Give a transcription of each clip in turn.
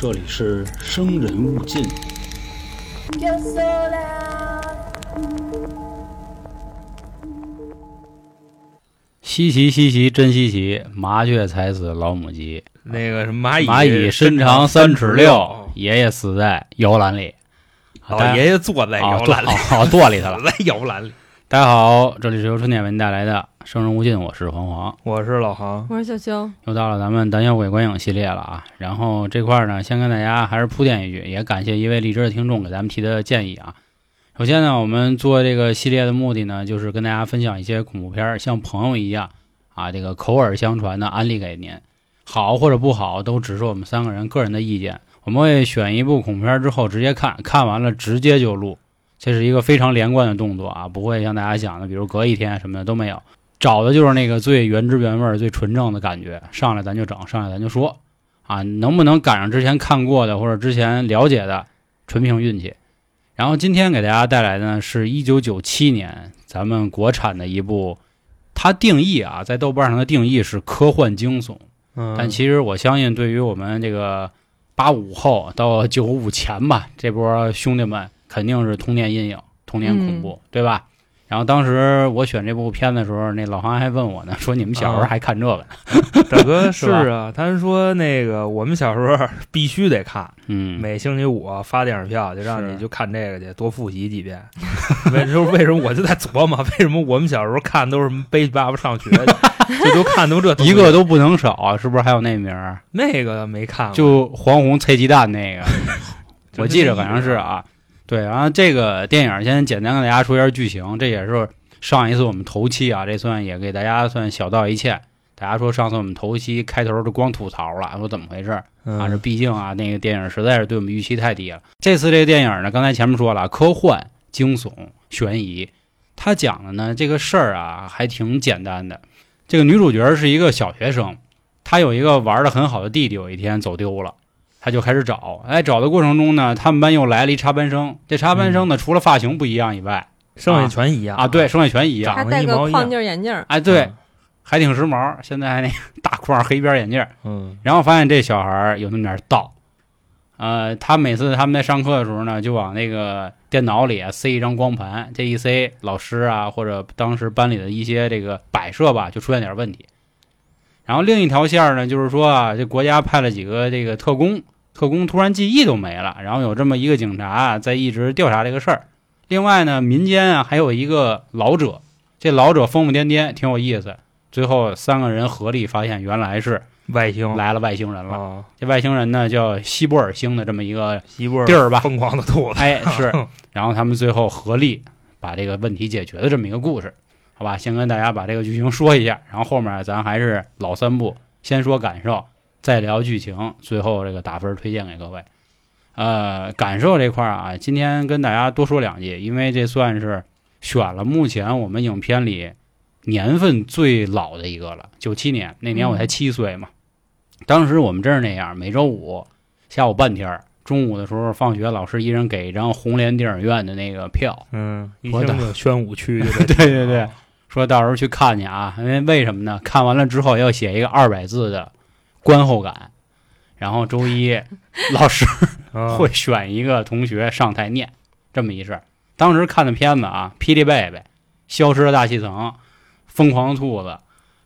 这里是生人勿近。稀奇稀奇，真稀奇！麻雀踩死老母鸡，那个什么蚂蚁，蚂蚁身长三尺六，爷爷死在摇篮里。哦爷爷坐在啊摇篮里，好好垛里头了死。在摇篮里。大家好，这里是由春点为您带来的《生人勿近》，我是黄黄。我是老航，我是小秋，又到了咱们胆小鬼观影系列了啊！然后这块儿呢，先跟大家还是铺垫一句，也感谢一位荔枝的听众给咱们提的建议啊。首先呢，我们做这个系列的目的呢，就是跟大家分享一些恐怖片儿，像朋友一样啊，这个口耳相传的安利给您，好或者不好，都只是我们三个人个人的意见。我们会选一部恐怖片儿之后直接看，看完了直接就录，这是一个非常连贯的动作啊，不会像大家想的，比如隔一天什么的都没有。找的就是那个最原汁原味儿、最纯正的感觉，上来咱就整，上来咱就说，啊，能不能赶上之前看过的或者之前了解的，纯凭运气。然后今天给大家带来的呢是一九九七年咱们国产的一部，它定义啊，在豆瓣上的定义是科幻惊悚，嗯，但其实我相信对于我们这个八五后到九五前吧，这波兄弟们肯定是童年阴影、童年恐怖，对吧？然后当时我选这部片的时候，那老韩还问我呢，说你们小时候还看这个呢？大哥 是啊，他说那个我们小时候必须得看，嗯，每星期五发电影票就让你就看这个去，多复习几遍。为什么？为什么我就在琢磨，为什么我们小时候看都是背爸爸上学，这都看都这一个都不能少啊，是不是？还有那名儿，那个没看过，就黄红催鸡蛋那个，我记着好像是啊。对，然后这个电影先简单跟大家说一下剧情，这也是上一次我们头期啊，这算也给大家算小道一歉。大家说上次我们头期开头就光吐槽了，说怎么回事？嗯啊，这毕竟啊，那个电影实在是对我们预期太低了。这次这个电影呢，刚才前面说了，科幻、惊悚、悬疑，它讲的呢这个事儿啊还挺简单的。这个女主角是一个小学生，她有一个玩的很好的弟弟，有一天走丢了，她就开始找。哎，找的过程中呢，他们班又来了一插班生。这插班生呢，除了发型不一样以外，剩下全一样啊，对，，剩下全一样。长得还戴一毛一样个框镜眼镜儿，哎，对，还挺时髦。现在还那个大框黑边眼镜。嗯，然后发现这小孩儿有那么点儿道，呃，他每次他们在上课的时候呢，就往那个电脑里啊塞一张光盘，这一塞，老师啊或者当时班里的一些这个摆设吧，就出现点问题。然后另一条线呢，就是说啊，这国家派了几个这个特工，特工突然记忆都没了，然后有这么一个警察在一直调查这个事儿。另外呢，民间啊还有一个老者，这老者疯疯癫癫，挺有意思。最后三个人合力发现，原来是外星来了外星人了。啊，这外星人呢叫希伯尔星的这么一个西部地儿吧，疯狂的兔子，哎是，然后他们最后合力把这个问题解决的这么一个故事，好吧？先跟大家把这个剧情说一下，然后后面咱还是老三步，先说感受，再聊剧情，最后这个打分推荐给各位。呃，感受这块儿啊，今天跟大家多说两句，因为这算是选了目前我们影片里年份最老的一个了，九七年那年我才七岁嘛。当时我们真是那样，每周五下午半天儿，中午的时候放学，老师一人给一张红莲电影院的那个票，嗯，一我的听就宣武区就 对对对，说到时候去看去啊，因为为什么呢？看完了之后要写一个二百字的观后感，然后周一 老师啊。会选一个同学上台念这么一事儿。当时看的片子啊，《霹雳贝贝》《消失的大气层》《疯狂的兔子》，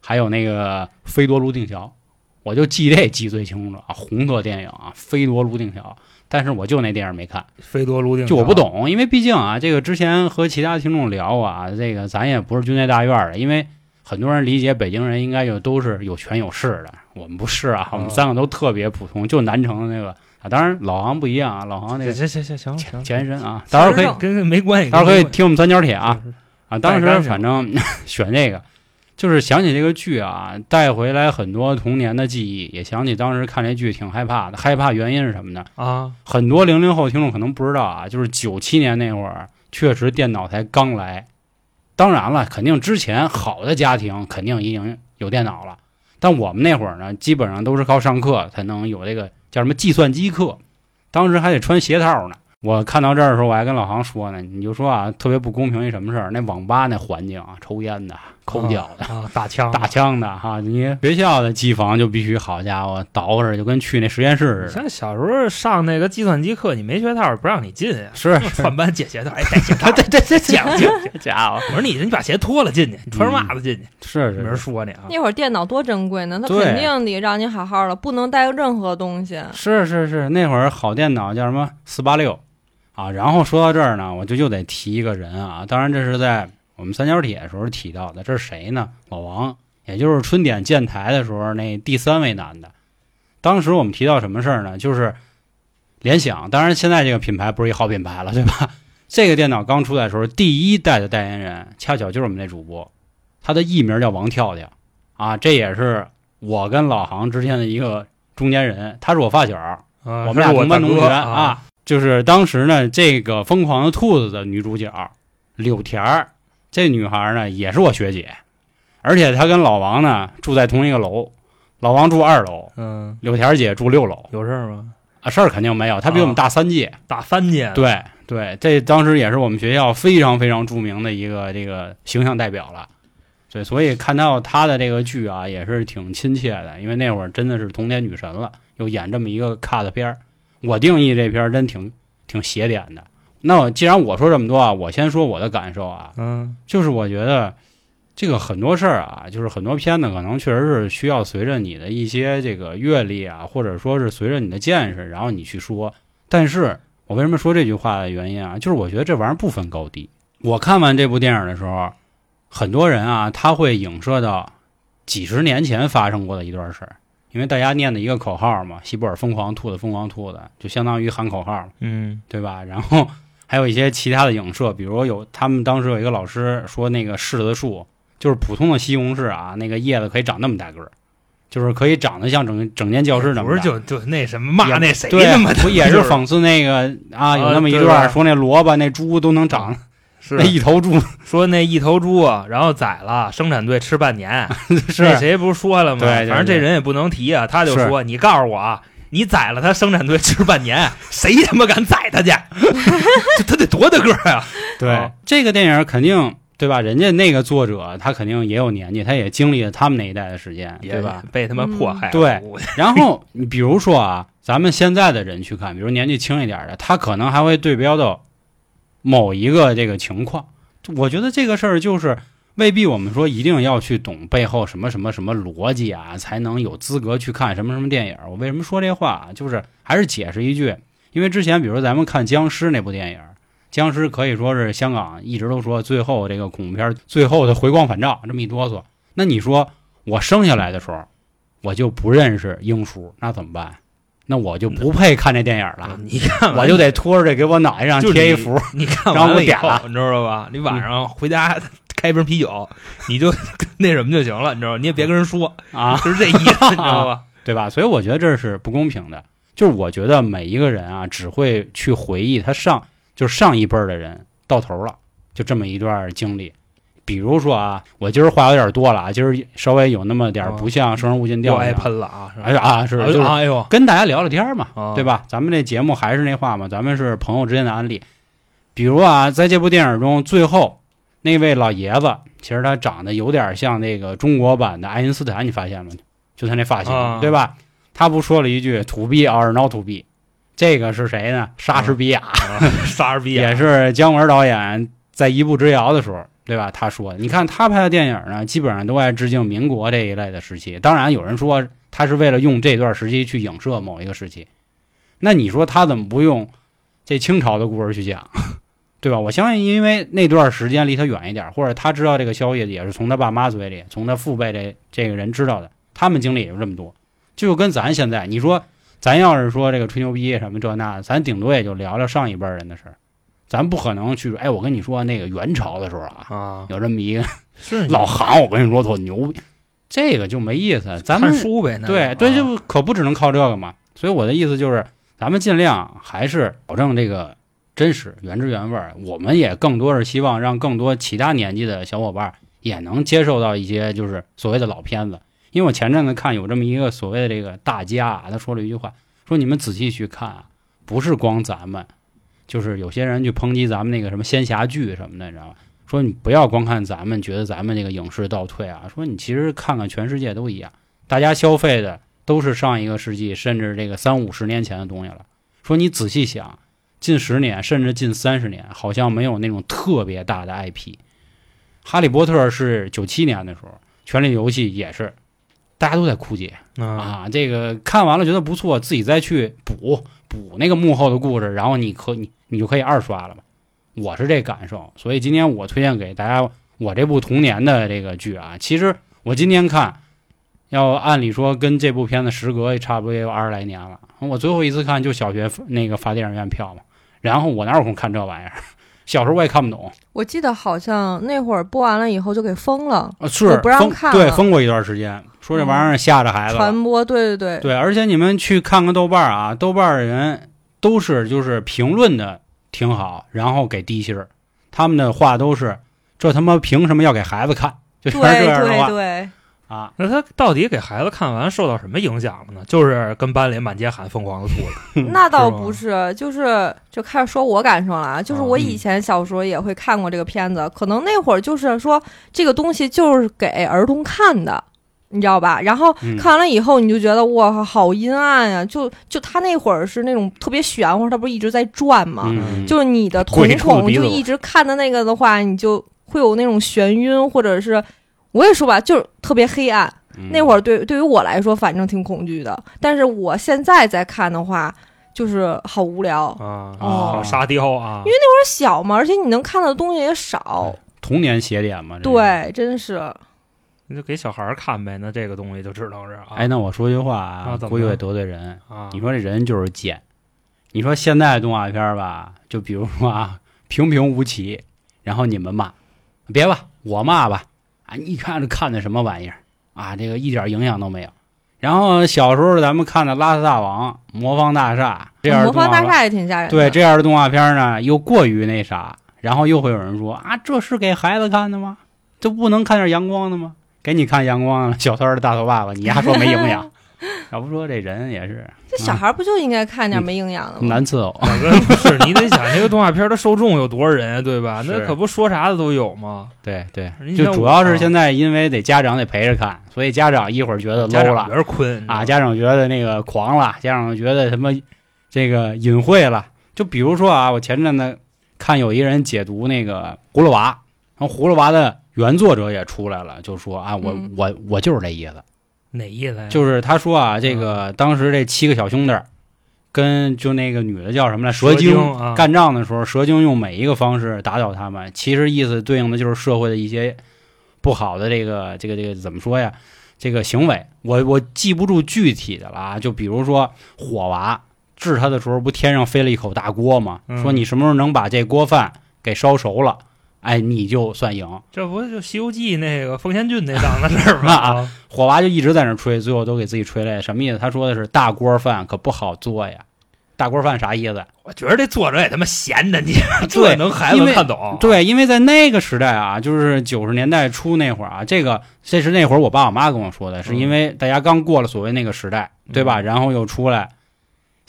还有那个《飞夺泸定桥》，我就记这记最清楚啊，红色电影啊，《飞夺泸定桥》。但是我就那电影没看，飞夺泸定，就我不，懂，因为毕竟啊，这个之前和其他听众聊过啊，这个咱也不是军队大院的，因为很多人理解北京人应该就都是有权有势的，我们不是啊，我们三个都特别普通，就南城的那个。啊，当然老航不一样啊，老航那个行行行行行，前身啊，到时候可以跟跟没关系，到时候可以听我们三角铁啊，啊，当时反正 选这个，就是想起这个剧啊，带回来很多童年的记忆，也想起当时看这剧挺害怕的，害怕原因是什么呢？啊，很多零零后听众可能不知道啊，就是九七年那会儿，确实电脑才刚来。当然了，肯定之前好的家庭肯定已经有电脑了，但我们那会儿呢，基本上都是靠上课才能有这个叫什么计算机课，当时还得穿鞋套呢。我看到这儿的时候，我还跟老航说呢，你就说啊，特别不公平一什么事儿？那网吧那环境啊，抽烟的，抠脚的。啊，大枪打枪的哈，你学校的机房就必须好家伙，捯饬着就跟去那实验室似的。像小时候上那个计算机课，你没学套不让你进呀，是换班解鞋套，哎，带鞋带，对对对，讲究。这家伙我说你，你把鞋脱了进去，你穿着袜子进去，没人是是是说你啊。那会儿电脑多珍贵呢，他肯定得让你好好的，不能带任何东西。是是是，那会儿好电脑叫什么四八六啊。然后说到这儿呢，我就又得提一个人啊，当然这是在我们三角铁的时候提到的，这是谁呢？老王，也就是春点建台的时候那第三位男的。当时我们提到什么事儿呢？就是联想，当然现在这个品牌不是一好品牌了，对吧？这个电脑刚出来的时候，第一代的代言人恰巧就是我们那主播，他的艺名叫王跳跳啊，这也是我跟老航之间的一个中间人，他是我发小，啊我们俩同班同学啊，啊。就是当时呢，这个《疯狂的兔子》的女主角柳田儿，这女孩呢也是我学姐，而且她跟老王呢住在同一个楼，老王住二楼，嗯，柳田姐住六楼有事儿吗？啊，事儿肯定没有，她比我们大三届。大三届，，对对，这当时也是我们学校非常非常著名的一个这个形象代表了。对，所以看到她的这个剧啊，也是挺亲切的，因为那会儿真的是童年女神了，又演这么一个 cut 片儿。我定义这片儿真挺挺邪点的。那我既然我说这么多啊，我先说我的感受啊，嗯就是我觉得这个很多事儿啊，就是很多片子可能确实是需要随着你的一些这个阅历啊，或者说是随着你的见识，然后你去说。但是我为什么说这句话的原因啊，就是我觉得这玩意儿不分高低。我看完这部电影的时候，很多人啊，他会影射到几十年前发生过的一段事儿，因为大家念的一个口号嘛，西布尔疯狂兔子，疯狂兔子，就相当于喊口号。嗯对吧？然后还有一些其他的影射，比如有他们当时有一个老师说，那个柿子树就是普通的西红柿啊，那个叶子可以长那么大个儿，就是可以长得像整整间教室那么大。不是就就那什么骂那谁对那么，不也是讽刺那个啊？有啊那么一段说那萝卜那猪都能长是那一头猪，说那一头猪，然后宰了，生产队吃半年。是那谁不是说了吗？对对反正这人也不能提啊，他就说：“你告诉我啊，你宰了他，生产队吃半年，谁他妈敢宰他去？这他得多大个儿啊？对、哦这个电影肯定对吧？人家那个作者他肯定也有年纪，他也经历了他们那一代的时间，对吧？？被他妈迫害了。对然后你比如说啊，咱们现在的人去看，比如年纪轻一点的，他可能还会对标到某一个这个情况。我觉得这个事儿就是未必我们说一定要去懂背后什么什么什么逻辑啊，才能有资格去看什么什么电影。我为什么说这话啊？就是还是解释一句，因为之前比如咱们看僵尸那部电影。僵尸可以说是香港一直都说最后这个恐怖片最后的回光返照，这么一哆嗦。那你说我生下来的时候，我就不认识英叔，那怎么办？那我就不配看这电影了，你看我就得拖着这给我脑袋上贴一幅。你看然后我点了，你知道吧？你晚上回家开瓶啤酒，你就 那什么就行了，你知道吗？你也别跟人说，啊，就是这意思，你知道吧？对吧？所以我觉得这是不公平的。就是我觉得每一个人啊，只会去回忆他上就是上一辈儿的人到头了，就这么一段经历。比如说啊，我今儿话有点多了啊，今儿稍微有那么点儿不像《生人勿近》调性啊。喷了啊！哎呀啊，是哎就是哎呦，跟大家聊聊天嘛，啊对吧？咱们这节目还是那话嘛，咱们是朋友之间的案例。比如啊，在这部电影中，最后那位老爷子，其实他长得有点像那个中国版的爱因斯坦，你发现吗？就他那发型，啊对吧？他不说了一句 “to be or not to be”，这个是谁呢？莎士比亚，啊莎士比亚也是姜文导演在《一步之遥》的时候，对吧？他说的，你看他拍的电影呢，基本上都爱致敬民国这一类的时期。当然，有人说他是为了用这段时期去影射某一个时期，那你说他怎么不用这清朝的故事去讲，对吧？我相信，因为那段时间离他远一点，或者他知道这个消息也是从他爸妈嘴里，从他父辈这这个人知道的，他们经历也就这么多，就跟咱现在，你说咱要是说这个吹牛逼什么这那的，咱顶多也就聊聊上一辈人的事儿，咱不可能去说，哎，我跟你说那个元朝的时候啊，啊，有这么一个老行，我跟你说多牛逼，这个就没意思。咱们看书呗，那对对，啊就可不只能靠这个嘛。所以我的意思就是，咱们尽量还是保证这个真实、原汁原味儿。我们也更多是希望让更多其他年纪的小伙伴也能接受到一些就是所谓的老片子。因为我前阵子看有这么一个所谓的这个大家啊，他说了一句话，说你们仔细去看啊，不是光咱们，就是有些人去抨击咱们那个什么仙侠剧什么的，你知道吧？说你不要光看咱们觉得咱们这个影视倒退啊，说你其实看看全世界都一样，大家消费的都是上一个世纪甚至这个三五十年前的东西了。说你仔细想，近十年甚至近三十年，好像没有那种特别大的 IP。哈利波特是九七年的时候，权力游戏也是，大家都在枯竭。啊，啊，这个看完了觉得不错，自己再去补补那个幕后的故事，然后你可你你就可以二刷了嘛。我是这感受，所以今天我推荐给大家我这部童年的这个剧啊。其实我今天看，要按理说跟这部片子时隔也差不多也有二十来年了。我最后一次看就小学那个发电影院票嘛，然后我哪有空看这玩意儿？小时候我也看不懂，我记得好像那会儿播完了以后就给封了，啊，是不让看了对封过一段时间，说这玩意儿吓着孩子了。传播，对对对，对，而且你们去看看豆瓣儿啊，豆瓣儿的人都是就是评论的挺好，然后给低薪儿，他们的话都是这他妈凭什么要给孩子看？就全是这样的话对对对，啊。那他到底给孩子看完受到什么影响了呢？就是跟班里满街喊疯狂的兔子，那倒不是，就是就开始说我感受了啊，就是我以前小时候也会看过这个片子，可能那会儿就是说这个东西就是给儿童看的。你知道吧？然后嗯看完了以后，你就觉得哇，好阴暗呀、就就他那会儿是那种特别玄乎，他不是一直在转吗？嗯，就是你的瞳孔就一直看的那个的话，你就会有那种眩晕，或者是我也说吧，就是特别黑暗。那会儿儿对对于我来说，反正挺恐惧的。但是我现在再看的话，就是好无聊。啊，哦沙雕啊，因为那会儿小嘛，而且你能看到的东西也少。童年邪点嘛。对，真是那就给小孩儿看呗，那这个东西就只能是啊，哎，那我说句话啊估计会得罪人。啊，你说这人就是贱。你说现在动画片吧，就比如说啊，平平无奇，然后你们骂，别吧，我骂吧，啊，你看这看的什么玩意儿啊，这个一点营养都没有。然后小时候咱们看的《邋遢大王》《魔方大厦》这样的魔动画片方大厦也挺吓人的。对这样的动画片呢，又过于那啥，然后又会有人说啊，这是给孩子看的吗？这不能看点阳光的吗？给你看阳光了，小三儿的大头爸爸，你丫说没营养，要不说这人也是这小孩不就应该看点没营养的吗？难伺候。大哥，不是你得想这个动画片儿的受众有多少人啊，对吧？那可不说啥的都有吗？对对就主要是现在因为得家长得陪着看，所以家长一会儿觉得家 low 了啊，家长觉得那个狂了，家长觉得什么这个隐晦了。就比如说啊，我前阵子看有一人解读那个葫芦娃，然后葫芦娃的原作者也出来了，就说啊，我、嗯我我就是这意思，哪意思呀？就是他说啊，这个当时这七个小兄弟跟就那个女的叫什么来，蛇蛇精干仗的时候，蛇精用每一个方式打倒他们，其实意思对应的就是社会的一些不好的这个这个这个怎么说呀？这个行为，我我记不住具体的了啊。就比如说火娃治他的时候，不天上飞了一口大锅吗？嗯说你什么时候能把这锅饭给烧熟了，哎，你就算赢。这不就《西游记》那个奉贤郡那档子事儿吗？啊火娃就一直在那儿吹，最后都给自己吹累，什么意思？他说的是大锅饭可不好做呀。大锅饭啥意思？我觉得这作者也他妈闲的，你 对这能孩子看懂？对，因为在那个时代啊，就是九十年代初那会儿啊，这个这是那会儿我爸我妈跟我说的，是因为大家刚过了所谓那个时代，对吧？嗯然后又出来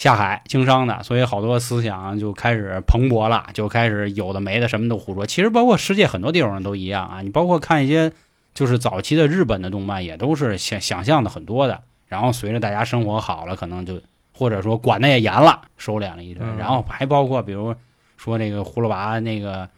下海经商的，所以好多思想就开始蓬勃了，就开始有的没的什么都胡说。其实包括世界很多地方都一样啊，你包括看一些就是早期的日本的动漫，也都是想想象的很多的。然后随着大家生活好了，可能就或者说管的也严了，收敛了一阵。嗯然后还包括比如说那个葫芦娃，那个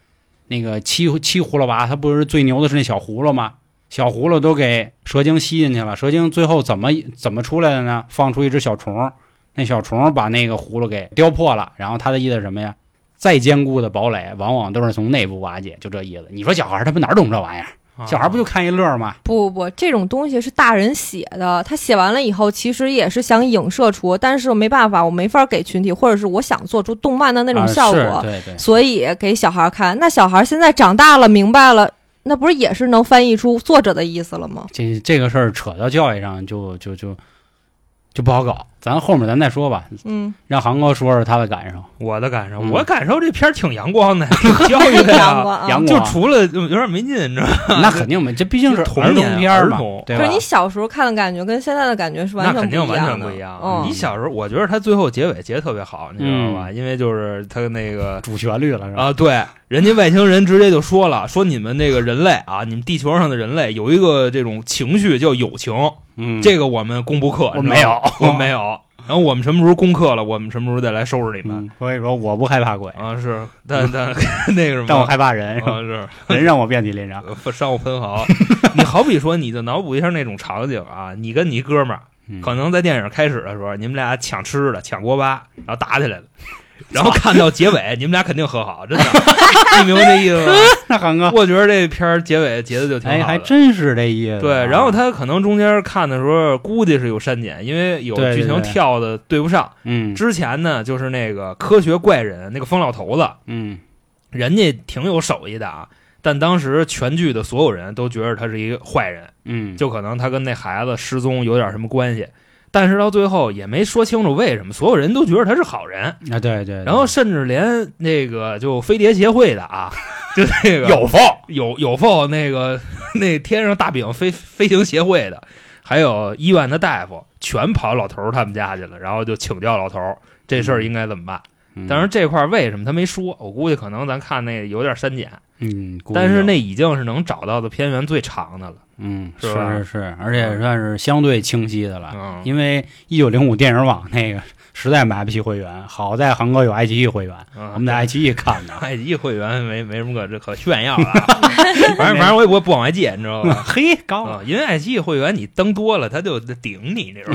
那个七七葫芦娃，他不是最牛的是那小葫芦吗？小葫芦都给蛇精吸进去了，蛇精最后怎么怎么出来的呢？放出一只小虫，那小虫把那个葫芦给雕破了。然后他的意思是什么呀？再坚固的堡垒，往往都是从内部瓦解，就这意思。你说小孩儿他们哪懂这玩意儿？啊小孩儿不就看一乐儿吗？不不不，这种东西是大人写的，他写完了以后，其实也是想影射出，但是没办法，我没法给群体，或者是我想做出动漫的那种啊效果，是对对，所以给小孩看。那小孩现在长大了，明白了，那不是也是能翻译出作者的意思了吗？这这个事儿扯到教育上就就就就不好搞。咱后面咱再说吧，嗯，让航哥说说他的感受。我的感受，嗯我感受这片儿挺阳光的，挺教育的呀。阳光啊。阳光就除了有点没劲，你知道吗？那肯定没，这毕竟是童儿童年片儿嘛儿童，对吧可是？你小时候看的感觉跟现在的感觉是完全那肯定完不一样的全不一样。嗯你小时候，我觉得他最后结尾结的特别好，你知道吧？嗯因为就是他那个 主旋律了是吧？啊，对，人家外星人直接就说了，说你们那个人类啊，你们地球上的人类有一个这种情绪叫友情，嗯，这个我们攻不克，我没有我没有。然后我们什么时候攻克了，我们什么时候再来收拾你们。嗯，所以说我不害怕鬼，啊，是，但但 那个什么，但我害怕人，是吧啊是人让我遍体鳞伤。伤我分毫。你好比说，你就脑补一下那种场景啊，你跟你哥们儿嗯可能在电影开始的时候，你们俩抢吃的、抢锅巴，然后打起来了，然后看到结尾，你们俩肯定和好，真的，你明白这意思吗？那韩哥，我觉得这片儿结尾结的就挺好。还真是这意思啊。对，然后他可能中间看的时候，估计是有删减，因为有剧情跳的对不上。嗯之前呢，就是那个科学怪人那个疯老头子，嗯人家挺有手艺的啊，但当时全剧的所有人都觉得他是一个坏人，嗯，就可能他跟那孩子失踪有点什么关系。但是到最后也没说清楚为什么，所有人都觉得他是好人，啊，对对，然后甚至连那个就飞碟协会的啊，就那个 有缝，有有否那个那天上大饼飞飞行协会的，还有医院的大夫，全跑老头儿他们家去了，然后就请教老头儿这事儿应该怎么办。嗯但是这块为什么他没说？我估计可能咱看那有点删减，嗯，但是那已经是能找到的片源最长的了。嗯是吧是是，而且算是相对清晰的了。嗯，因为一九零五电影网那个实在买不起会员，好在韩哥有爱奇艺会员，嗯我们在爱奇艺看的。爱奇艺会员没没什么可这可炫耀的啊，反正反正我也不不往外借，你知道吧？嘿，高啊，因为爱奇艺会员你登多了，他就顶你，这种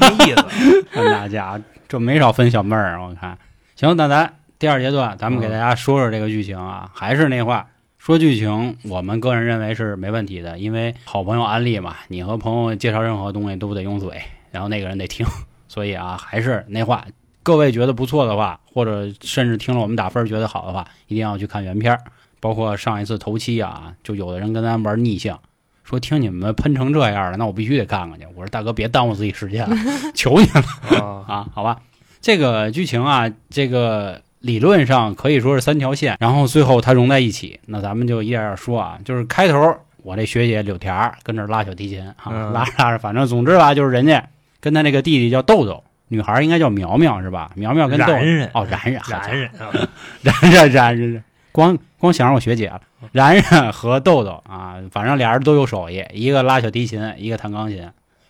没意思。大家伙这没少分小妹儿，我看。行，那咱第二阶段，咱们给大家说说这个剧情啊。还是那话，说剧情，我们个人认为是没问题的，因为好朋友安利嘛，你和朋友介绍任何东西都得用嘴，然后那个人得听，所以啊，还是那话，各位觉得不错的话，或者甚至听了我们打分觉得好的话，一定要去看原片儿。包括上一次头七啊，就有的人跟咱玩逆向。说听你们喷成这样了，那我必须得看看去。我说大哥，别耽误自己时间了，求你了。啊，啊，好吧，这个剧情啊，这个理论上可以说是三条线，然后最后它融在一起。那咱们就一点点说啊，就是开头我这学姐柳田跟这儿拉小提琴啊，嗯拉着拉着，反正总之吧，就是人家跟他那个弟弟叫豆豆，女孩应该叫苗苗是吧？苗苗跟豆豆然然哦，然然然然啊，然 然然然，光光想着我学姐了。然然和豆豆啊，反正俩人都有手艺，一个拉小提琴，一个弹钢琴。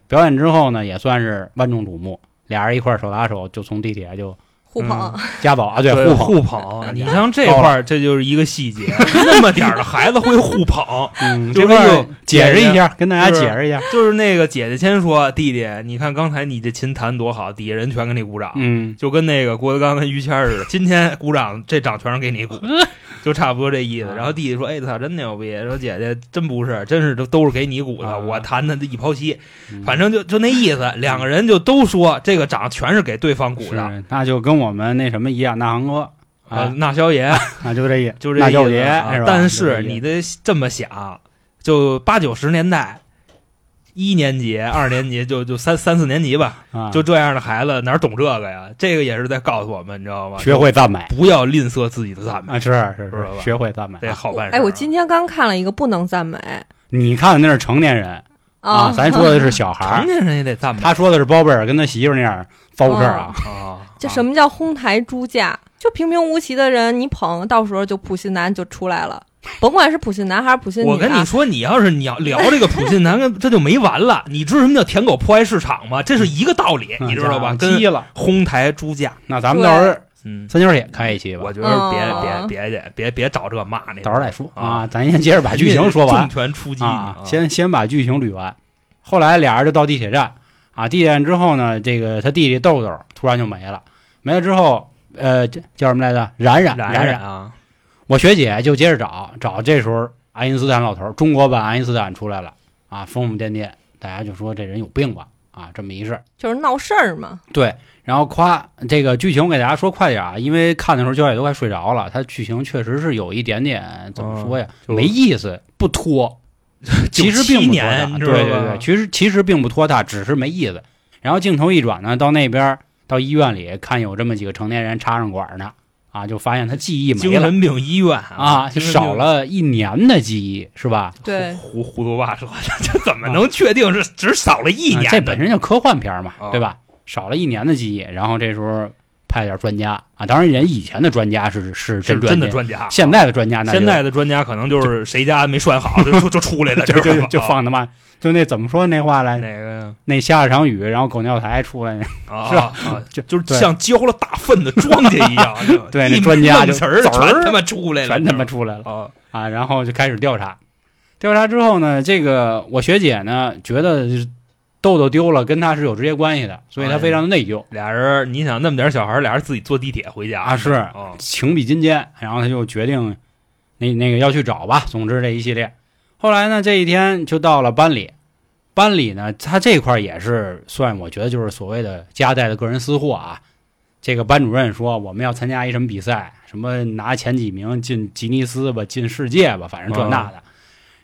表演之后呢，也算是万众瞩目，俩人一块手拉手就从地铁就互捧，家宝啊，对对互捧，互捧，你像这块儿，这就是一个细节，那么点儿的孩子会互捧，嗯，就是这块儿有解释一下，跟大家解释一下。就是那个姐姐先说，弟弟，你看刚才你这琴弹多好，底下人全给你鼓掌，嗯，就跟那个郭德纲跟于谦儿似的，今天鼓掌，这掌全是给你鼓，就差不多这意思。啊然后弟弟说：“哎操，真牛逼！”说姐姐真不是，真是都都是给你鼓的，啊我弹的一抛七，嗯反正就就那意思。两个人就都说这个掌全是给对方鼓的。那就跟我们那什么一样，那航哥啊啊，，那萧爷 啊就这意，就这意思？但是你得这么想，就八九十年代，一年级、二年级，就就三三四年级吧，啊，就这样的孩子哪懂这个呀？这个也是在告诉我们，你知道吗？学会赞美不要吝啬自己的赞美，啊，是是知道吧是，学会赞美。这好办事儿。哎，我今天刚看了一个不能赞美你看的那是成年人啊，啊，咱说的是小孩儿。成年人也得赞美他说的是包贝尔跟他媳妇那样糟事儿啊，啊。这什么叫哄抬猪价？就平平无奇的人，你捧，到时候就普信男就出来了，甭管是普信男还是普信女、啊。我跟你说，你要是你要聊这个普信男，这就没完了。你知道什么叫舔狗破坏市场吗？这是一个道理，你知道吧？跟急了。哄抬猪价，那咱们到时候嗯，三角也开一期吧我，觉得别哦别别别别别找这骂那，到时候再说啊啊。咱先接着把剧情说完重拳出击啊，先先把剧情捋完。后来俩人就到地铁站啊，地铁站之后呢，这个他弟弟豆豆突然就没了，没了之后，呃，这叫什么来着？冉冉冉冉冉啊，我学姐就接着找找，这时候爱因斯坦老头儿，中国版爱因斯坦出来了啊，疯疯癫癫，大家就说这人有病吧啊，这么一事儿。就是闹事儿嘛。对，然后夸这个剧情，我给大家说快点啊，因为看的时候焦姐都快睡着了。它剧情确实是有一点点怎么说呀，就没意思，不拖。其实并不拖年，对对对，其实其实并不拖沓，只是没意思。然后镜头一转呢，到那边到医院里看有这么几个成年人插上管呢，啊，就发现他记忆没了精神病医院啊，少了一年的记忆，是吧？对，糊糊涂话说的，这怎么能确定是只少了一啊年呢？这本身就科幻片嘛，啊对吧？少了一年的记忆，然后这时候派点专家啊，当然人以前的专家是是是真专家，真的专家。现在的专家那就现在的专家可能就是谁家没拴好，就就就出来了，就就放他妈就那怎么说那话来，哪个呀？那下了场雨，然后狗尿台出来，啊 是吧啊，就就是像浇了大粪的庄稼一样，对那专家就词儿全他妈出来了，全他妈出来了啊！啊，然后就开始调查。调查之后呢，这个我学姐呢觉得豆豆丢了跟他是有直接关系的，所以他非常的内疚，俩人，你想那么点小孩儿，俩人自己坐地铁回家啊是啊情比金坚，然后他就决定那那个要去找吧。总之这一系列，后来呢这一天就到了班里，班里呢他这块儿也是算我觉得就是所谓的夹带的个人私货啊。这个班主任说我们要参加一什么比赛，什么拿前几名进吉尼斯吧，进世界吧，反正这那的。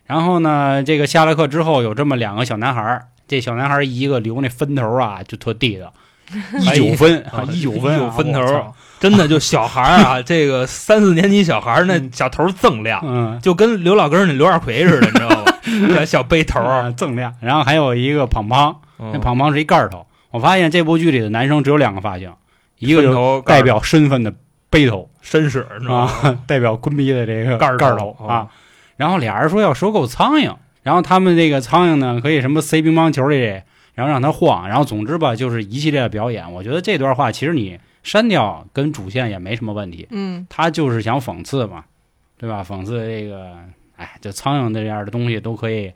然后呢，这个下了课之后有这么两个小男孩儿，这小男孩儿一个留那分头啊，就特地道，一九分啊，一九分九分头真的就小孩儿啊，这个三四年级小孩儿那小头锃亮，嗯，就跟刘老根儿那刘二奎似的，你知道吗？这小背头，啊锃亮。然后还有一个胖胖，那嗯胖胖是一盖头。我发现这部剧里的男生只有两个发型，一个头代表身份的背头绅士，你知道吗？啊，代表坤逼的这个盖盖头啊。然后俩人说要收购苍蝇，然后他们这个苍蝇呢可以什么塞乒乓球里，然后让他晃，然后总之吧就是一系列的表演。我觉得这段话其实你删掉跟主线也没什么问题，嗯，他就是想讽刺嘛，对吧？讽刺这个，哎，就苍蝇这样的东西都可以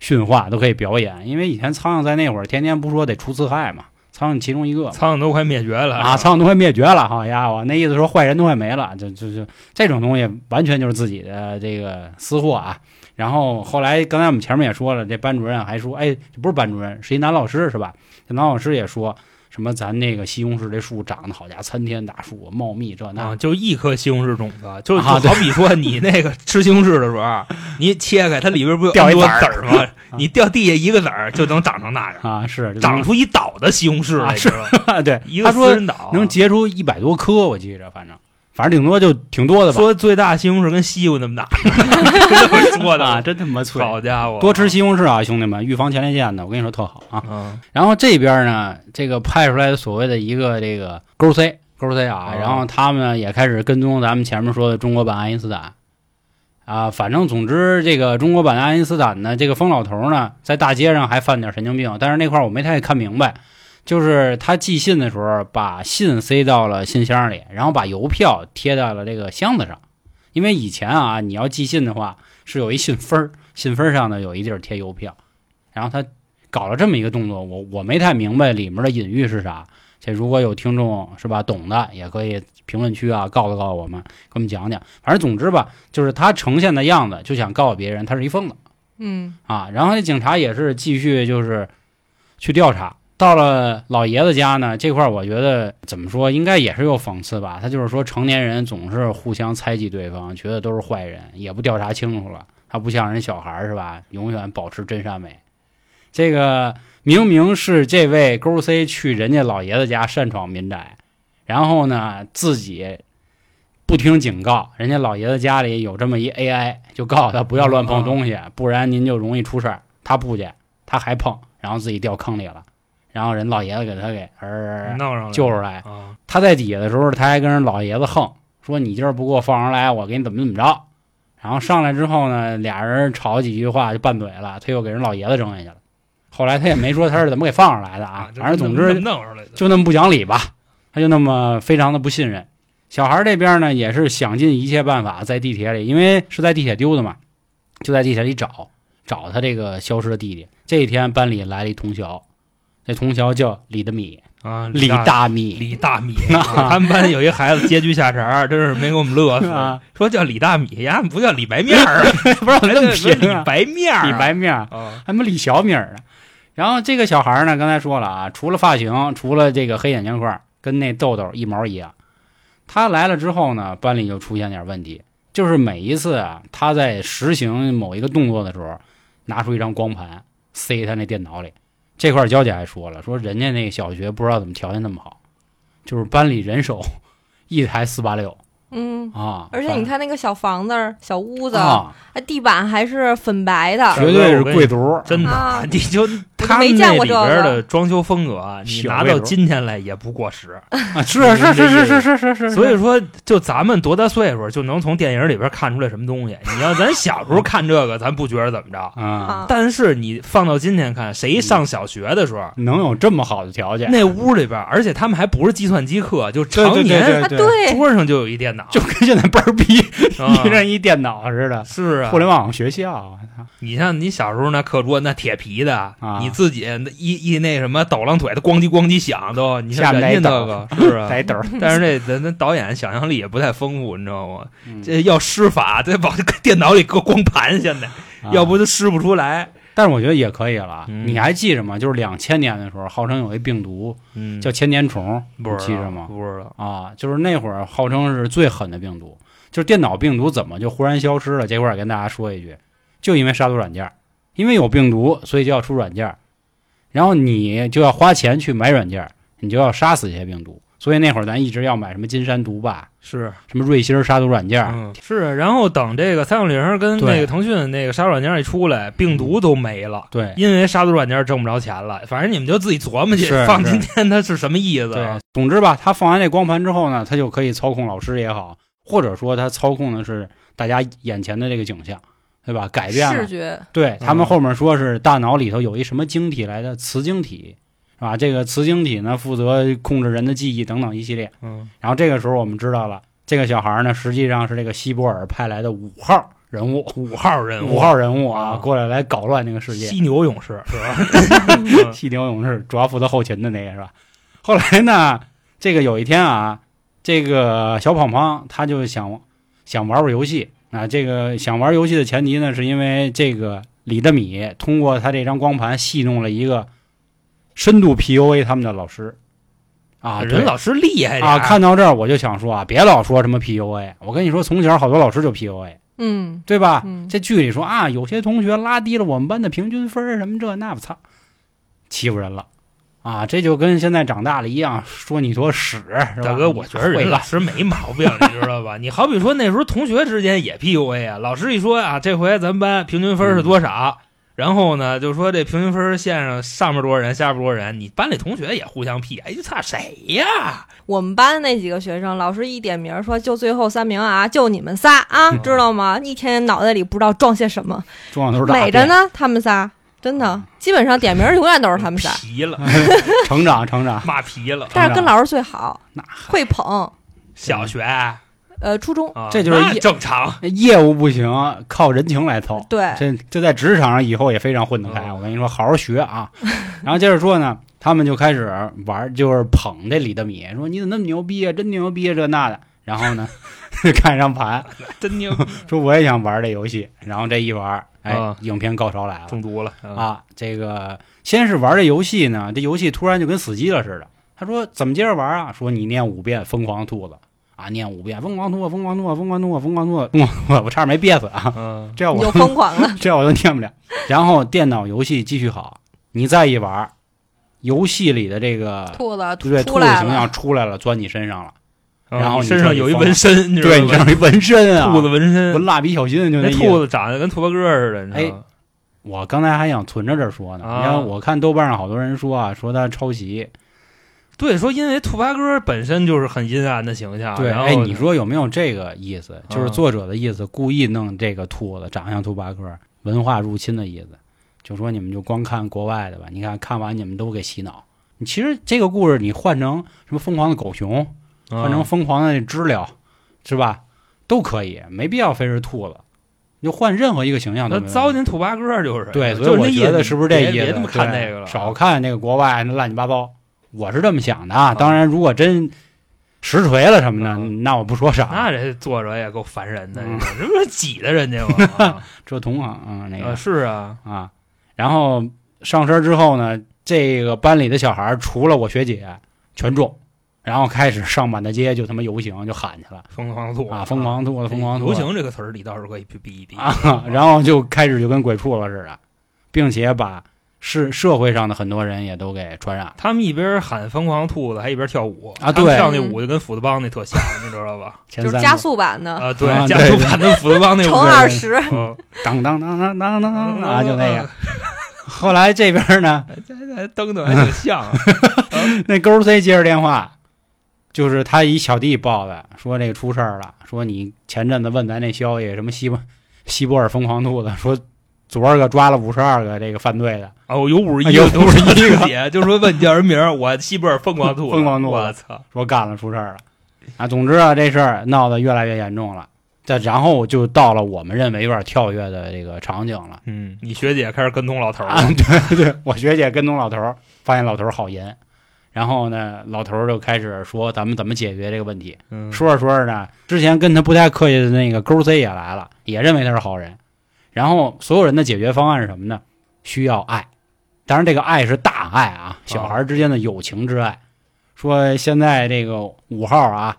驯化，都可以表演。因为以前苍蝇在那会儿天天不说得除刺害嘛，苍蝇其中一个苍蝇都快灭绝了啊，苍蝇都快灭绝了，好家伙，那意思说坏人都快没了，就就就这种东西完全就是自己的这个私货啊。然后后来刚才我们前面也说了，这班主任还说，哎，这不是班主任，是一男老师是吧？这男老师也说什么咱那个西红柿这树长得好家伙参天大树，茂密这那啊，就一颗西红柿种子，就好比说你那个吃西红柿的时候啊，你切开它里边不有掉一很多籽儿吗？你掉地下一个籽儿就能长成那样，啊是长出一岛的西红柿来，啊你知道吗？啊，对，一个私人岛能结出一百多颗，我记着，反正反正顶多就挺多的吧。说最大西红柿跟西瓜那么大，这么说的啊，真他妈脆！好家伙，多吃西红柿啊，兄弟们，预防前列腺的，我跟你说特好啊。嗯然后这边呢，这个派出来的所谓的一个这个勾 C 勾 C 啊，哦然后他们呢也开始跟踪咱们前面说的中国版爱因斯坦啊，反正总之这个中国版的爱因斯坦呢，这个疯老头呢，在大街上还犯点神经病，但是那块我没太看明白。就是他寄信的时候，把信塞到了信箱里，然后把邮票贴在了这个箱子上。因为以前啊，你要寄信的话，是有一信封儿，信封儿上呢有一地儿贴邮票，然后他搞了这么一个动作，我我没太明白里面的隐喻是啥。这如果有听众是吧懂的，也可以评论区啊告诉告诉我们，给我们讲讲。反正总之吧，就是他呈现的样子，就想告诉别人他是一疯子嗯啊。然后那警察也是继续就是去调查。到了老爷子家呢，这块我觉得怎么说，应该也是有讽刺吧。他就是说，成年人总是互相猜忌对方，觉得都是坏人，也不调查清楚了。他不像人小孩是吧，永远保持真善美。这个明明是这位勾 C 去人家老爷子家擅闯民宅，然后呢自己不听警告，人家老爷子家里有这么一 AI，就告诉他不要乱碰东西，不然您就容易出事儿。他不去，他还碰，然后自己掉坑里了，然后人老爷子给他给儿弄上来救出来。啊，他在底下的时候，他还跟人老爷子横，说你今儿不给我放上来，我给你怎么怎么着。然后上来之后呢，俩人吵几句话就拌嘴了，他又给人老爷子扔下去了。后来他也没说他是怎么给放上来的啊，反正总之就那么不讲理吧，他就那么非常的不信任。小孩这边呢，也是想尽一切办法在地铁里，因为是在地铁丢的嘛，就在地铁里找找他这个消失的弟弟。这一天班里来了一同学，这同学叫李德米，啊，李大大米李大米，啊他们班有一孩子结局下茬儿，真是没给我们乐死。啊，说叫李大米呀，不叫李白面儿啊，不让我这么说李白面儿啊，李白面儿。啊，还他妈李小米儿呢。然后这个小孩呢，刚才说了啊，除了发型，除了这个黑眼镜块儿，跟那豆豆一毛一样。他来了之后呢，班里就出现点问题，就是每一次啊，他在实行某一个动作的时候，拿出一张光盘塞他那电脑里，这块儿娇姐还说了，说人家那个小学不知道怎么条件那么好，就是班里人手 一台四八六嗯，啊，而且你看那个小房子、小屋子，啊，哎地板还是粉白的，绝对是贵族，真的，啊 你就就他们没见过这那里边的装修风格啊，你拿到今天来也不过时。啊，是是是是是是是是，所以说，就咱们多大岁数，就能从电影里边看出来什么东西。你要咱小时候看这个，咱不觉得怎么着。啊，啊，但是你放到今天看，谁上小学的时候，能有这么好的条件，那屋里边，而且他们还不是计算机课，就对对对常年啊对对，桌上就有一电脑，就跟现在倍儿逼，啊一人一电脑似的，是啊互。联网学校，你像你小时候那课桌那铁皮的，啊你自己那一一那什么抖浪腿的咣叽咣叽响都，你下像人家那个是啊。带斗儿，但是这咱咱导演想象力也不太丰富，你知道吗？嗯这要施法，得往电脑里搁光盘，现在啊要不就施不出来。但是我觉得也可以了。嗯你还记着吗？就是两千年的时候，号称有一病毒嗯叫千年虫，不你记着吗？不知道。啊，就是那会儿号称是最狠的病毒，就是电脑病毒怎么就忽然消失了？这块儿也跟大家说一句，就因为杀毒软件儿，因为有病毒，所以就要出软件儿，然后你就要花钱去买软件儿，你就要杀死这些病毒。所以那会儿咱一直要买什么金山毒霸、是，什么瑞星杀毒软件是。然后等这个三六零跟那个腾讯那个杀毒软件一出来，病毒都没了。对因为杀毒软件挣不着钱了，反正你们就自己琢磨去，放今天它是什么意思总之吧，他放完这光盘之后呢，他就可以操控老师也好，或者说他操控的是大家眼前的这个景象，对吧？改变了视觉，对他们嗯后面说是大脑里头有一什么晶体来的磁晶体，是吧？这个磁晶体呢负责控制人的记忆等等一系列。嗯，然后这个时候我们知道了，这个小孩呢实际上是这个希伯尔派来的五号人物，五号人物，五号人物啊，啊过来来搞乱这个世界。犀牛勇士是吧？嗯犀牛勇士主要负责后勤的那个是吧？后来呢，这个有一天啊，这个小胖胖他就想想玩玩游戏啊。这个想玩游戏的前提呢，是因为这个李德米通过他这张光盘戏弄了一个深度 PUA 他们的老师啊，人老师厉害啊。看到这儿我就想说啊，别老说什么 PUA，我跟你说，从小好多老师就 PUA，嗯对吧？嗯，这剧里说啊，有些同学拉低了我们班的平均分儿，什么这那，我操，欺负人了啊！这就跟现在长大了一样，说你坨屎，是吧？大哥，我觉得人老师没毛病，你知道吧？你好比说那时候同学之间也 PUA 啊，老师一说啊，这回咱们班平均分是多少，然后呢就说这平均分线上上面多少人，下边多少人，你班里同学也互相 P，哎，就操谁呀？我们班那几个学生，老师一点名说就最后三名啊，就你们仨啊，嗯知道吗？一天脑袋里不知道装些什么，重要都是美着呢，他们仨。真的，基本上点名永远都是他们仨，皮了，成长成长。骂皮了。但是跟老师最好那，会捧。小学啊，呃，初中啊这就是正常。业务不行，靠人情来凑。对，这这在职场上以后也非常混得开。嗯我跟你说，好好学啊。然后接着说呢，他们就开始玩，就是捧这李德米，说你怎么那么牛逼啊，真牛逼啊，这那的。然后呢，看一张盘，真牛，说我也想玩这游戏。然后这一玩，哎，啊影片高潮来了。中毒了啊！啊，这个先是玩这游戏呢，这游戏突然就跟死机了似的。他说怎么接着玩啊？说你念五遍疯狂兔子啊，念五遍疯狂兔子，疯狂兔子，疯狂兔子，疯狂兔子，疯狂我差点没憋死啊！嗯，这我你就疯狂了。这我就念不了。然后电脑游戏继续好，你再一玩，游戏里的这个兔子对兔子形象，出来了，钻你身上了。然后身上有一纹身，你知道对你吧这一纹身啊，兔子纹身，纹蜡笔小新就那意思兔子长得跟兔八哥似的，你知道？我刚才还想存着这说呢，啊你看我看豆瓣上好多人说啊，说他抄袭。对，说因为兔八哥本身就是很阴暗的形象，对，哎，你说有没有这个意思？就是啊作者的意思，故意弄这个兔子长相兔八哥，文化入侵的意思，就说你们就光看国外的吧，你看看完你们都给洗脑。你其实这个故事你换成什么疯狂的狗熊，换成啊疯狂的知了，是吧？都可以，没必要非是兔子，你就换任何一个形象都那糟践兔八哥就是对，所以我觉得是不是这意思？别别他妈看那个了，少看那个国外那乱七八糟。我是这么想的啊。啊。当然，如果真实锤了什么的，啊。那我不说啥。那这作者也够烦人的，嗯。这不是挤的人家 这同行啊，那啊个是啊，啊，然后上身之后呢，这个班里的小孩儿除了我学姐全中，然后开始上满大街就他妈游行就喊去了。疯狂兔啊，疯狂兔子，疯狂吐游子行这个词儿，你倒是可以逼逼一比。啊，然后就开始就跟鬼畜了似的，并且把是社会上的很多人也都给传染了。他们一边喊疯狂兔子，还一边跳舞啊对跳那舞就跟斧子帮那特像，你知道吧？前三个就是加速版的，啊，对啊，加速版的斧子帮那乘舞，二十，嗯 当当当当当当当啊，就那个。后来这边呢，这这蹬的还挺像啊。那勾 C 接着电话，就是他一小弟报的，说这个出事儿了，说你前阵子问咱那消息，什么西伯西伯尔疯狂兔子，说昨儿个抓了五十二个这个犯罪的，哦，有五十一有个都是51个姐，就说问你叫什么名儿，我西贝尔疯狂兔子，疯狂兔子我操！说干了出事儿了啊。总之啊，这事儿闹得越来越严重了。再然后就到了我们认为有点跳跃的这个场景了嗯，你学姐开始跟踪老头儿啊！了，对对，我学姐跟踪老头儿，发现老头儿好淫，然后呢，老头儿就开始说咱们怎么解决这个问题。嗯说着说着呢，之前跟他不太客气的那个勾 C 也来了，也认为他是好人。然后所有人的解决方案是什么呢？需要爱，当然这个爱是大爱啊，小孩之间的友情之爱。说现在这个五号啊，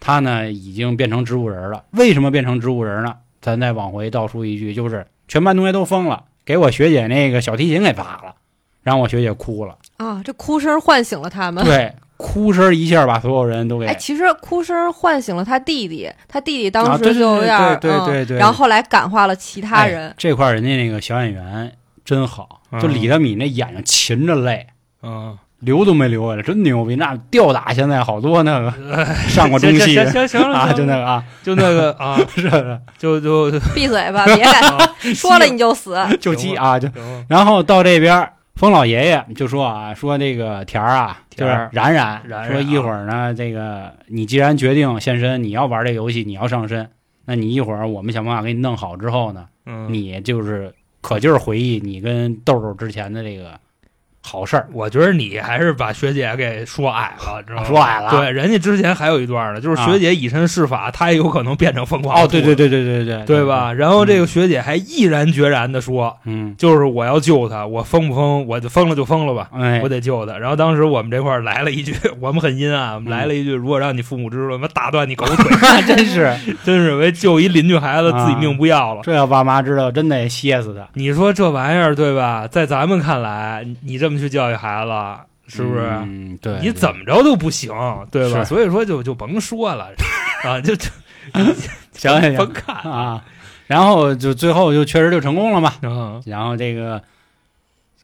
他呢已经变成植物人了。为什么变成植物人呢？咱再往回倒数一句，就是全班同学都疯了，给我学姐那个小提琴给砸了，让我学姐哭了。啊，这哭声唤醒了他们。对，哭声一下把所有人都给哎，其实哭声唤醒了他弟弟，他弟弟当时就有点儿、对对对对对。嗯，然后后来感化了其他哎人。这块儿人家那个小演员真好，嗯。就李德米那眼睛噙着泪，嗯，流都没流下来，真牛逼！那吊打现在好多那个 上过中戏。行的行行行了，啊，就那个啊，就那个啊，是的，就就就。闭嘴吧，别说了你就死。就鸡啊，就然后到这边儿，封老爷爷就说啊，说这个田儿啊，就是田冉冉，说一会儿呢，这个你既然决定现身，你要玩这个游戏，你要上身，那你一会儿我们想办法给你弄好之后呢，嗯，你就是可劲儿回忆你跟豆豆之前的这个好事儿。我觉得你还是把学姐给说矮了，知道吗？说矮了对，人家之前还有一段呢，就是啊学姐以身试法，她也有可能变成疯狂哦，对对对对对对对，对吧？？然后这个学姐还毅然决然的说，嗯，就是我要救她，我疯不疯，我就疯了就疯了吧。哎我，得救她。然后当时我们这块儿来了一句，我们很阴啊，我们来了一句，如果让你父母知道，他妈打断你狗腿，真是，真是为救一邻居孩子，啊自己命不要了。这要爸妈知道，真得歇死他，你说这玩意儿对吧？在咱们看来，你你这么去教育孩子，是不是？嗯，对，你怎么着都不行，对吧？所以说就就甭说了 啊，就就 想想甭看啊？然后就最后就确实就成功了嘛。嗯然后这个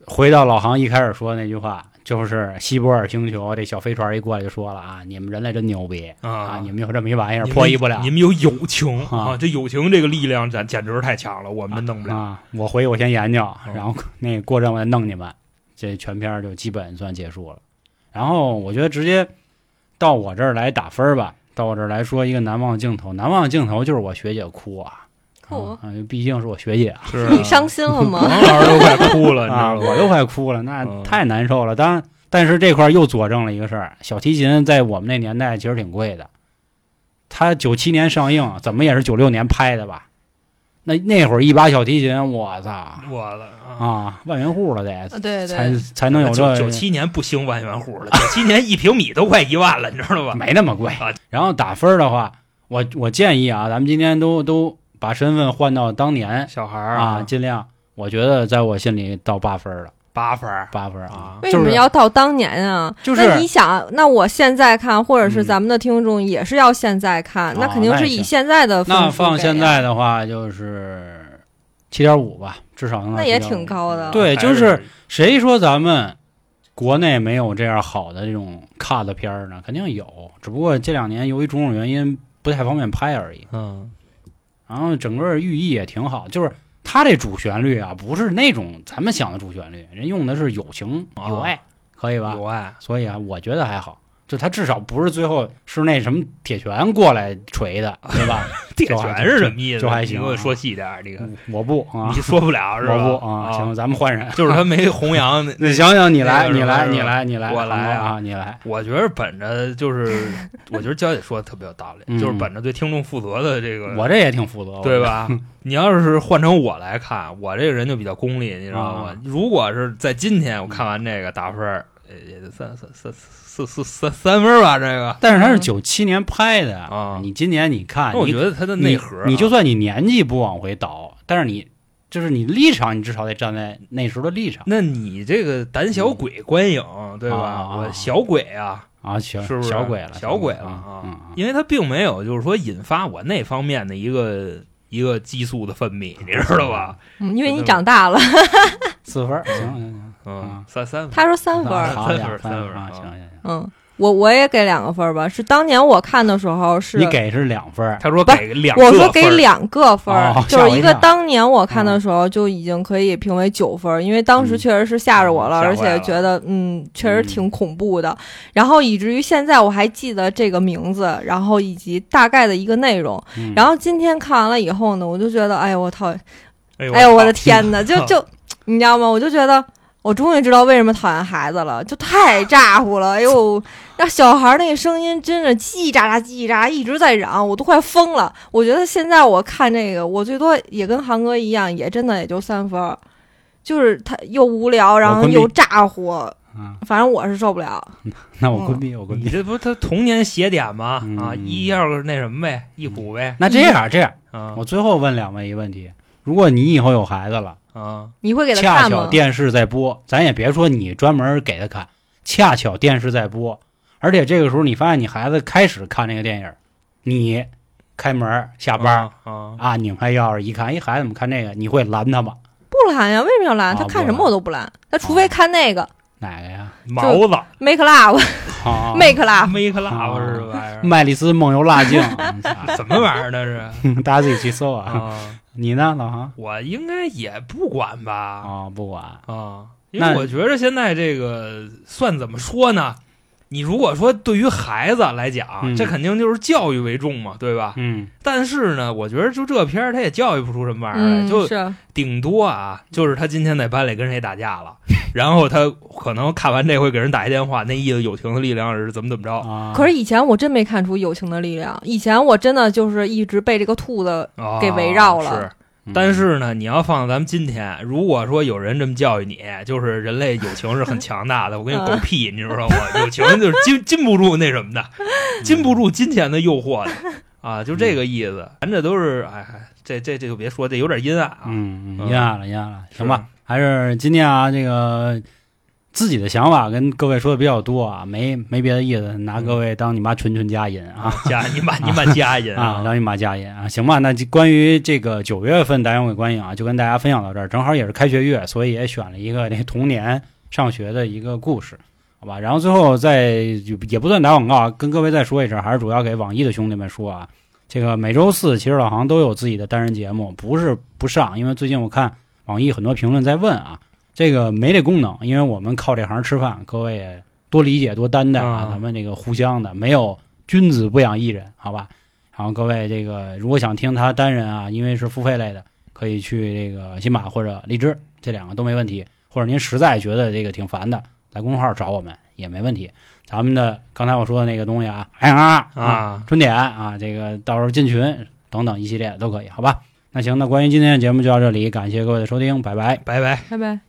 回到老航一开始说的那句话，就是希伯尔星球这小飞船一过来就说了啊，你们人类真牛逼啊，啊，你们有这么一玩意儿破译不了你们有友情啊啊，这友情这个力量咱简直是太强了，我们弄不了。啊。我回去我先研究，嗯然后那个过阵我再弄你们。这全片就基本算结束了。然后我觉得直接到我这儿来打分儿吧，到我这儿来说一个难忘的镜头，难忘的镜头就是我学姐哭啊，哭啊，毕竟是我学姐啊，是啊你伤心了吗？王老师都快哭了，你知啊，道吗？我都快哭了，那嗯太难受了。当然，但是这块儿又佐证了一个事儿：小提琴在我们那年代其实挺贵的。它九七年上映，怎么也是九六年拍的吧？那那会儿一把小提琴，我操我了啊，万元户了得，对才对，才才能有这九九七年不兴万元户了，九七年一平米都快一万了，你知道吧？没那么贵啊。然后打分的话，我我建议啊，咱们今天都都把身份换到当年小孩儿啊，尽量。我觉得在我心里到八分了，八分儿。八分儿啊。为什么要到当年啊？就是。那你想，那我现在看，或者是嗯。咱们的听众也是要现在看，那哦肯定是以现在的那放现在的话就是七点五吧，至少能到那也挺高的。对，就是谁说咱们国内没有这样好的这种 cut 片儿呢？肯定有，只不过这两年由于种种原因不太方便拍而已。嗯。然后整个寓意也挺好，就是它这主旋律啊，不是那种咱们想的主旋律，人用的是友情啊友爱，可以吧？友爱，所以啊，我觉得还好。就他至少不是最后是那什么铁拳过来锤的，对吧？铁拳是什么意思？就还行啊你给我说细点儿，这个我不啊你，说不了是吧？我不啊，行，咱们换人。就是他没弘扬 那那行行，你来，那个你来，你来，你来，我来啊啊，你来。我觉得本着就是，我觉得娇姐说的特别有道理，嗯就是本着对听众负责的这个，我这也挺负责，对？吧？你要是换成我来看，我这个人就比较功利，你知道吗啊？如果是在今天我看完这个打分也就三三三四四三三分吧，这个。但是他是九七年拍的啊你今年你看，我你觉得它的内核啊，你，你就算你年纪不往回倒，但是你就是你立场，你至少得站在那时候的立场那你这个胆小鬼观影，对吧？我小鬼啊，啊，行，是不是小鬼了，小鬼了嗯啊嗯，因为他并没有就是说引发我那方面的一个一个激素的分泌，你知道吧？嗯，因为你长大了。四分儿，行行行，嗯三，三三他说三分三分儿啊，三分儿行行行，嗯，我我也给两个分儿吧。是当年我看的时候是你给是两分儿，他说不给两个我说给两个分儿，哦就是一个当年我看的时候就已经可以评为九分儿，因为当时嗯。确实是吓着我了，而且觉得嗯确实嗯。挺恐怖的，然后以至于现在我还记得这个名字，然后以及大概的一个内容。嗯。然后今天看完了以后呢，我就觉得，哎呦我操，哎呦哎我的天哪，就就 你知道吗？我就觉得。我终于知道为什么讨厌孩子了，就太咋呼了！哎呦，那小孩那个声音真的叽叽喳喳、叽叽喳喳一直在嚷，我都快疯了。我觉得现在我看这个，我最多也跟韩哥一样，也真的也就三分儿，就是他又无聊，然后又咋呼，嗯，反正我是受不了。那我关闭，我关闭。你这不是他童年写点吗？嗯啊，一要个那什么呗，一虎呗。那这样这样，啊我最后问两位一个问题：如果你以后有孩子了，啊，你会给他恰看吗？巧电视在播，咱也别说你专门给他看，恰巧电视在播，而且这个时候你发现你孩子开始看这个电影，你开门下班啊啊，啊，拧开钥匙一看，一孩子怎么看这个？你会拦他吗？不拦呀，为什么要拦？啊他看什么我都不拦，他除非看那个哪个呀？毛子 make love 啊 make love。make love 是这玩意儿，麦丽斯梦游辣镜，什么玩意儿那是 大家自己去搜啊。啊？你呢，老航？我应该也不管吧啊，不管，啊，因为那我觉得现在这个算怎么说呢？你如果说对于孩子来讲，嗯。这肯定就是教育为重嘛，对吧？嗯。但是呢，我觉得就这片儿，他也教育不出什么玩意儿来，嗯，就是。顶多啊，就是他今天在班里跟谁打架了，然后他可能看完这回给人打一电话，那意思友情的力量是怎么怎么着。啊，可是以前我真没看出友情的力量，以前我真的就是一直被这个兔子啊给围绕了但是呢，你要放到咱们今天，如果说有人这么教育你，就是人类友情是很强大的，我跟你狗屁，你知道吗？友情就是禁禁不住那什么的，禁不住金钱的诱惑的。啊，就这个意思。咱这都是，哎，这这这就别说，这有点阴暗啊。阴暗了，阴暗了，行吧，还是今天啊，这个自己的想法跟各位说的比较多啊，没没别的意思，拿各位当你妈纯纯家人啊。加你妈 你妈家人啊，当你妈家人啊，行吧？那就关于这个九月份大洋鬼观影啊，就跟大家分享到这儿，正好也是开学月，所以也选了一个那童年上学的一个故事，好吧？然后最后再也不算打广告啊，跟各位再说一声，还是主要给网易的兄弟们说啊，这个每周四其实老航都有自己的单人节目，不是不上，因为最近我看网易很多评论在问啊，这个没这功能，因为我们靠这行吃饭，各位也多理解多担待啊，啊咱们这个互相的，没有君子不养艺人，好吧？然后各位这个如果想听他单人啊，因为是付费类的，可以去这个喜马或者荔枝，这两个都没问题。或者您实在觉得这个挺烦的，在公众号找我们也没问题。咱们的刚才我说的那个东西啊，哎呀啊，春点啊，这个到时候进群等等一系列都可以，好吧？那行，那关于今天的节目就到这里，感谢各位的收听，拜拜。拜拜。拜拜。